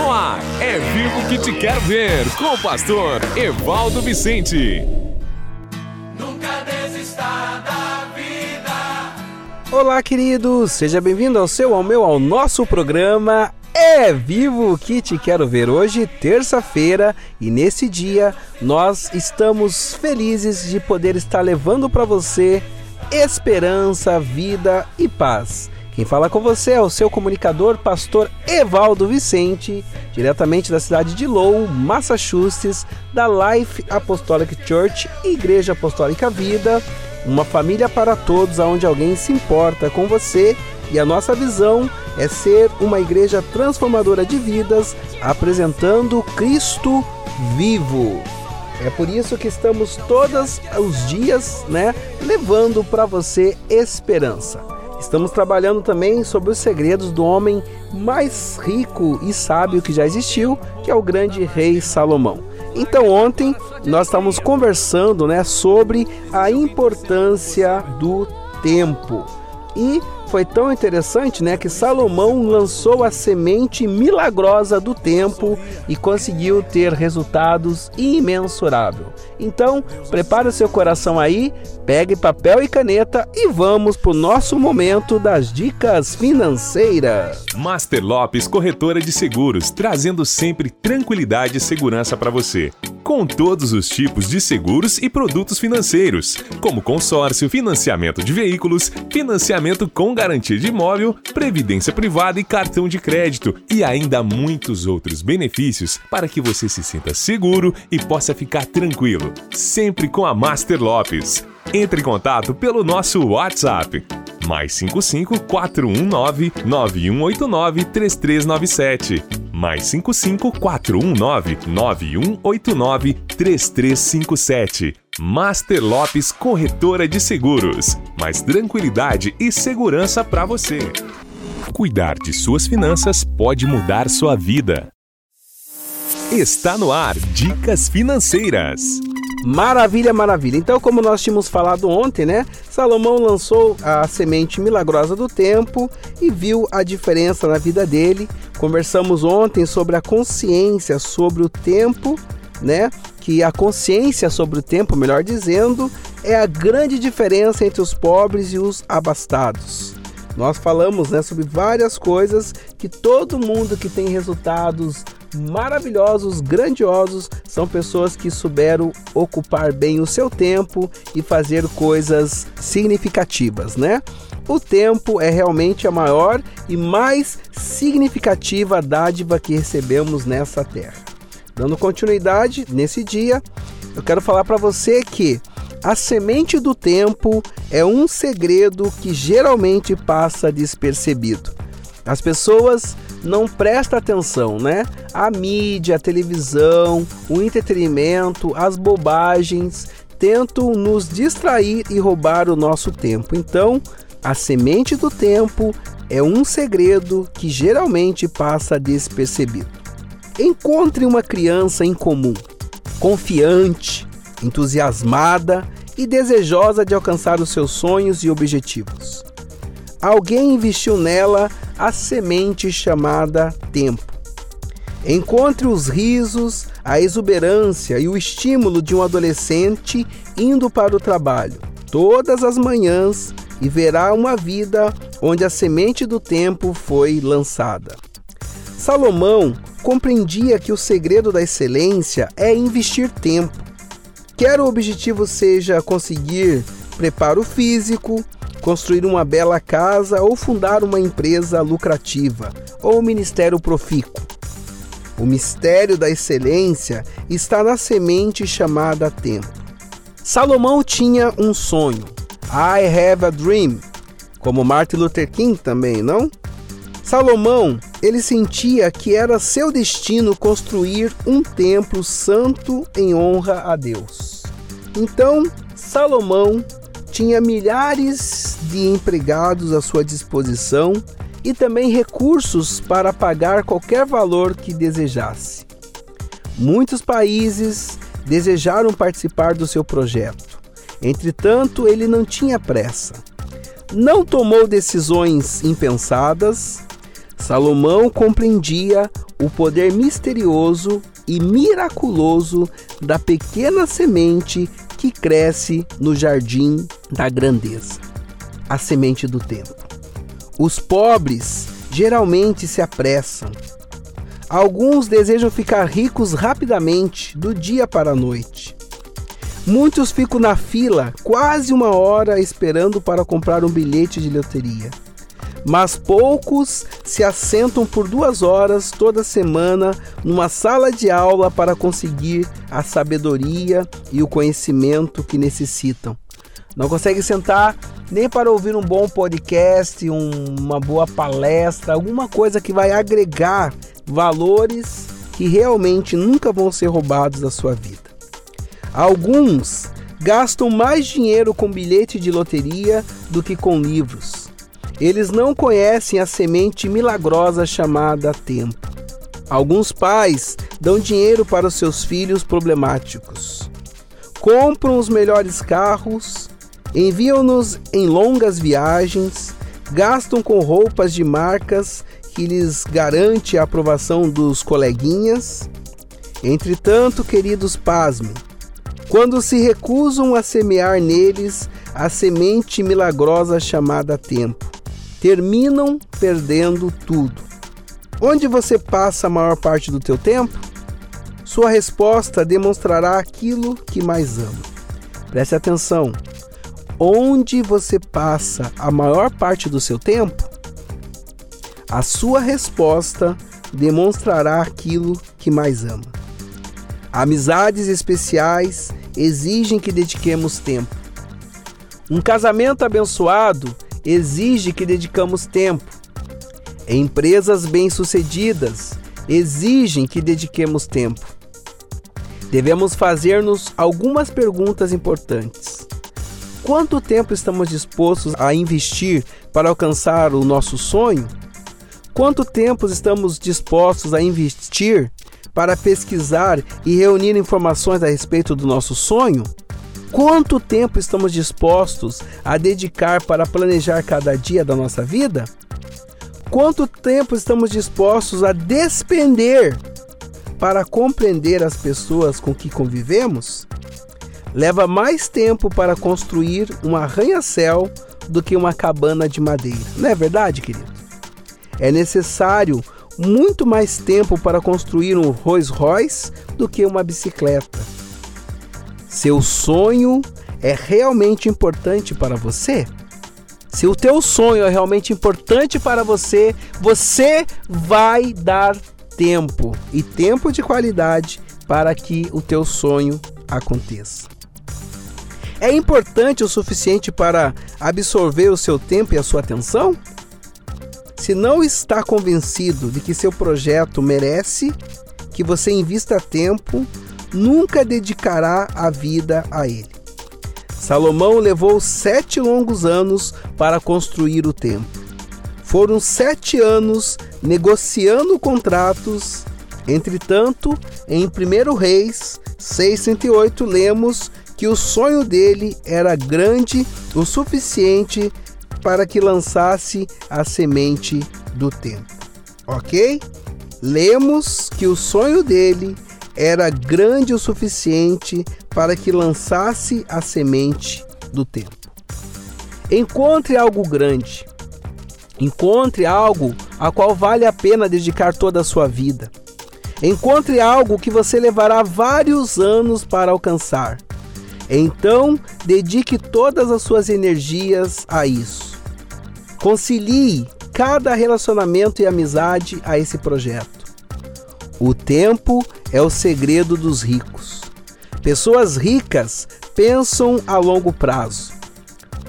No ar, é vivo que te quero ver, com o pastor Evaldo Vicente. Nunca desista da vida. Olá, queridos! Seja bem-vindo ao seu, ao meu, ao nosso programa É Vivo que te quero ver hoje, terça-feira, e nesse dia nós estamos felizes de poder estar levando para você esperança, vida e paz. Quem fala com você é o seu comunicador, pastor Evaldo Vicente, diretamente da cidade de Lowell, Massachusetts, da Life Apostolic Church, Igreja Apostólica Vida, uma família para todos, onde alguém se importa com você e a nossa visão é ser uma igreja transformadora de vidas, apresentando Cristo vivo. É por isso que estamos todos os dias, né, levando para você esperança. Estamos trabalhando também sobre os segredos do homem mais rico e sábio que já existiu, que é o grande rei Salomão. Então ontem nós estávamos conversando, né, sobre a importância do tempo. E foi tão interessante, né, que Salomão lançou a semente milagrosa do tempo e conseguiu ter resultados imensuráveis. Então, prepare o seu coração aí, pegue papel e caneta e vamos para o nosso momento das dicas financeiras. Master Lopes Corretora de Seguros, trazendo sempre tranquilidade e segurança para você. Com todos os tipos de seguros e produtos financeiros, como consórcio, financiamento de veículos, financiamento com garantia de imóvel, previdência privada e cartão de crédito, e ainda muitos outros benefícios para que você se sinta seguro e possa ficar tranquilo, sempre com a Master Lopes. Entre em contato pelo nosso WhatsApp mais 55 419 9189 3397. Mais 55 419 9189 3357. Master Lopes Corretora de Seguros. Mais tranquilidade e segurança para você. Cuidar de suas finanças pode mudar sua vida. Está no ar Dicas Financeiras. Maravilha, maravilha. Então, como nós tínhamos falado ontem, né? Salomão lançou a semente milagrosa do tempo e viu a diferença na vida dele. Conversamos ontem sobre a consciência sobre o tempo, né? Que a consciência sobre o tempo, melhor dizendo, é a grande diferença entre os pobres e os abastados. Nós falamos né, sobre várias coisas que todo mundo que tem resultados maravilhosos, grandiosos, são pessoas que souberam ocupar bem o seu tempo e fazer coisas significativas, né? O tempo é realmente a maior e mais significativa dádiva que recebemos nessa terra. Dando continuidade nesse dia, eu quero falar para você que a semente do tempo é um segredo que geralmente passa despercebido. As pessoas não prestam atenção, né? A mídia, a televisão, o entretenimento, as bobagens tentam nos distrair e roubar o nosso tempo. Então, a semente do tempo é um segredo que geralmente passa despercebido. Encontre uma criança em comum, confiante, entusiasmada e desejosa de alcançar os seus sonhos e objetivos. Alguém investiu nela a semente chamada tempo. Encontre os risos, a exuberância e o estímulo de um adolescente indo para o trabalho todas as manhãs e verá uma vida onde a semente do tempo foi lançada. Salomão compreendia que o segredo da excelência é investir tempo. Quer o objetivo seja conseguir preparo físico, construir uma bela casa ou fundar uma empresa lucrativa ou ministério profícuo. O mistério da excelência está na semente chamada tempo. Salomão tinha um sonho. I have a dream. Como Martin Luther King também, não? Salomão, ele sentia que era seu destino construir um templo santo em honra a Deus. Então, Salomão tinha milhares de empregados à sua disposição e também recursos para pagar qualquer valor que desejasse. Muitos países desejaram participar do seu projeto. Entretanto, ele não tinha pressa. Não tomou decisões impensadas. Salomão compreendia o poder misterioso e miraculoso da pequena semente que cresce no jardim da grandeza a semente do tempo. Os pobres geralmente se apressam. Alguns desejam ficar ricos rapidamente, do dia para a noite. Muitos ficam na fila quase uma hora esperando para comprar um bilhete de loteria mas poucos se assentam por duas horas toda semana numa sala de aula para conseguir a sabedoria e o conhecimento que necessitam. Não conseguem sentar nem para ouvir um bom podcast, um, uma boa palestra, alguma coisa que vai agregar valores que realmente nunca vão ser roubados da sua vida. Alguns gastam mais dinheiro com bilhete de loteria do que com livros. Eles não conhecem a semente milagrosa chamada tempo. Alguns pais dão dinheiro para os seus filhos problemáticos. Compram os melhores carros, enviam-nos em longas viagens, gastam com roupas de marcas que lhes garante a aprovação dos coleguinhas. Entretanto, queridos, pasmem, quando se recusam a semear neles a semente milagrosa chamada tempo terminam perdendo tudo. Onde você passa a maior parte do teu tempo? Sua resposta demonstrará aquilo que mais ama. Preste atenção. Onde você passa a maior parte do seu tempo? A sua resposta demonstrará aquilo que mais ama. Amizades especiais exigem que dediquemos tempo. Um casamento abençoado exige que dedicamos tempo. Empresas bem-sucedidas exigem que dediquemos tempo. Devemos fazer-nos algumas perguntas importantes. Quanto tempo estamos dispostos a investir para alcançar o nosso sonho? Quanto tempo estamos dispostos a investir para pesquisar e reunir informações a respeito do nosso sonho? Quanto tempo estamos dispostos a dedicar para planejar cada dia da nossa vida? Quanto tempo estamos dispostos a despender para compreender as pessoas com que convivemos? Leva mais tempo para construir um arranha-céu do que uma cabana de madeira. Não é verdade, querido? É necessário muito mais tempo para construir um Rolls Royce do que uma bicicleta. Seu sonho é realmente importante para você? Se o teu sonho é realmente importante para você, você vai dar tempo e tempo de qualidade para que o teu sonho aconteça. É importante o suficiente para absorver o seu tempo e a sua atenção? Se não está convencido de que seu projeto merece que você invista tempo, nunca dedicará a vida a ele. Salomão levou sete longos anos para construir o templo. Foram sete anos negociando contratos. Entretanto, em 1 Reis 608, lemos que o sonho dele era grande o suficiente para que lançasse a semente do templo. Ok? Lemos que o sonho dele era grande o suficiente para que lançasse a semente do tempo. Encontre algo grande. Encontre algo a qual vale a pena dedicar toda a sua vida. Encontre algo que você levará vários anos para alcançar. Então, dedique todas as suas energias a isso. Concilie cada relacionamento e amizade a esse projeto. O tempo é o segredo dos ricos. Pessoas ricas pensam a longo prazo.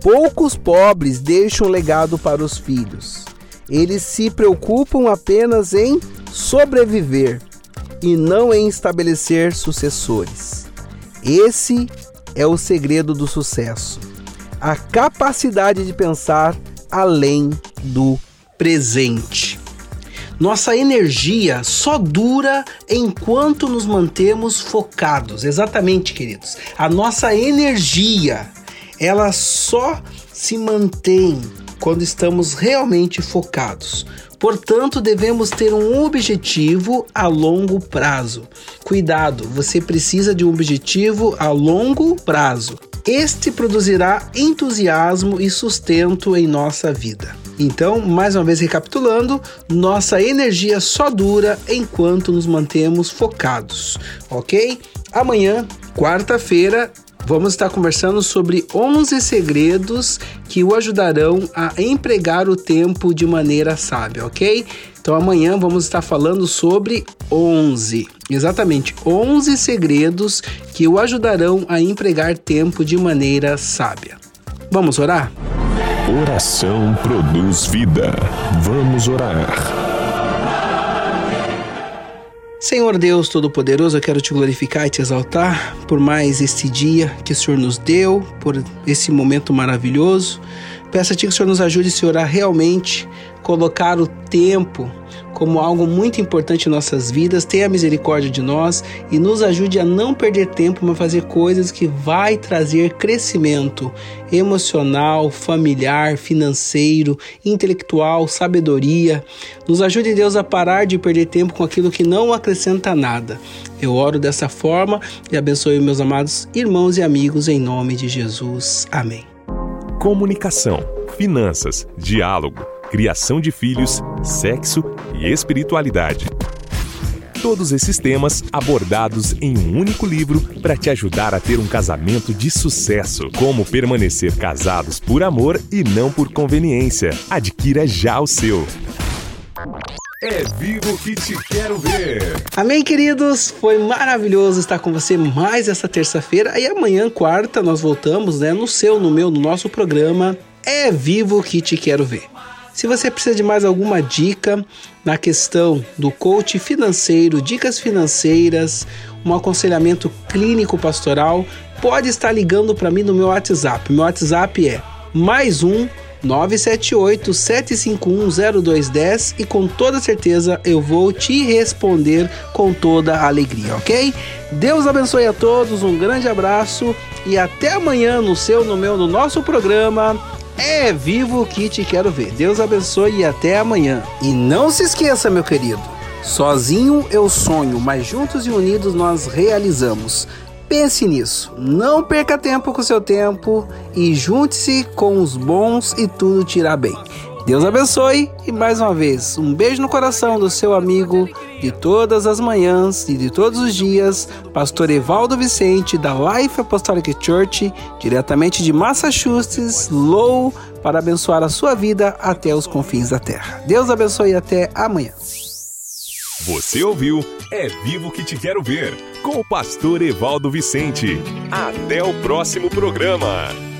Poucos pobres deixam legado para os filhos. Eles se preocupam apenas em sobreviver e não em estabelecer sucessores. Esse é o segredo do sucesso. A capacidade de pensar além do presente. Nossa energia só dura enquanto nos mantemos focados. Exatamente, queridos. A nossa energia, ela só se mantém quando estamos realmente focados. Portanto, devemos ter um objetivo a longo prazo. Cuidado, você precisa de um objetivo a longo prazo. Este produzirá entusiasmo e sustento em nossa vida. Então, mais uma vez recapitulando, nossa energia só dura enquanto nos mantemos focados, ok? Amanhã, quarta-feira, Vamos estar conversando sobre 11 segredos que o ajudarão a empregar o tempo de maneira sábia, ok? Então amanhã vamos estar falando sobre 11, exatamente 11 segredos que o ajudarão a empregar tempo de maneira sábia. Vamos orar? Oração produz vida. Vamos orar. Senhor Deus Todo-Poderoso, eu quero te glorificar e te exaltar por mais este dia que o Senhor nos deu, por esse momento maravilhoso. Peço a Ti que o Senhor nos ajude, Senhor, a realmente colocar o tempo como algo muito importante em nossas vidas. Tenha misericórdia de nós e nos ajude a não perder tempo, mas fazer coisas que vai trazer crescimento emocional, familiar, financeiro, intelectual, sabedoria. Nos ajude, Deus, a parar de perder tempo com aquilo que não acrescenta nada. Eu oro dessa forma e abençoe meus amados irmãos e amigos em nome de Jesus. Amém. Comunicação, finanças, diálogo criação de filhos, sexo e espiritualidade. Todos esses temas abordados em um único livro para te ajudar a ter um casamento de sucesso. Como permanecer casados por amor e não por conveniência. Adquira já o seu. É vivo que te quero ver. Amém, queridos. Foi maravilhoso estar com você mais essa terça-feira e amanhã, quarta, nós voltamos, né, no seu, no meu, no nosso programa É vivo que te quero ver. Se você precisa de mais alguma dica na questão do coach financeiro, dicas financeiras, um aconselhamento clínico pastoral, pode estar ligando para mim no meu WhatsApp. Meu WhatsApp é mais um 978-751-0210 e com toda certeza eu vou te responder com toda a alegria, ok? Deus abençoe a todos, um grande abraço e até amanhã no seu, no meu, no nosso programa é vivo que te quero ver. Deus abençoe e até amanhã. E não se esqueça, meu querido. Sozinho eu sonho, mas juntos e unidos nós realizamos. Pense nisso. Não perca tempo com seu tempo e junte-se com os bons e tudo te irá bem. Deus abençoe e mais uma vez, um beijo no coração do seu amigo de todas as manhãs e de todos os dias, Pastor Evaldo Vicente, da Life Apostolic Church, diretamente de Massachusetts, Low, para abençoar a sua vida até os confins da terra. Deus abençoe e até amanhã. Você ouviu É Vivo que Te Quero Ver, com o pastor Evaldo Vicente. Até o próximo programa.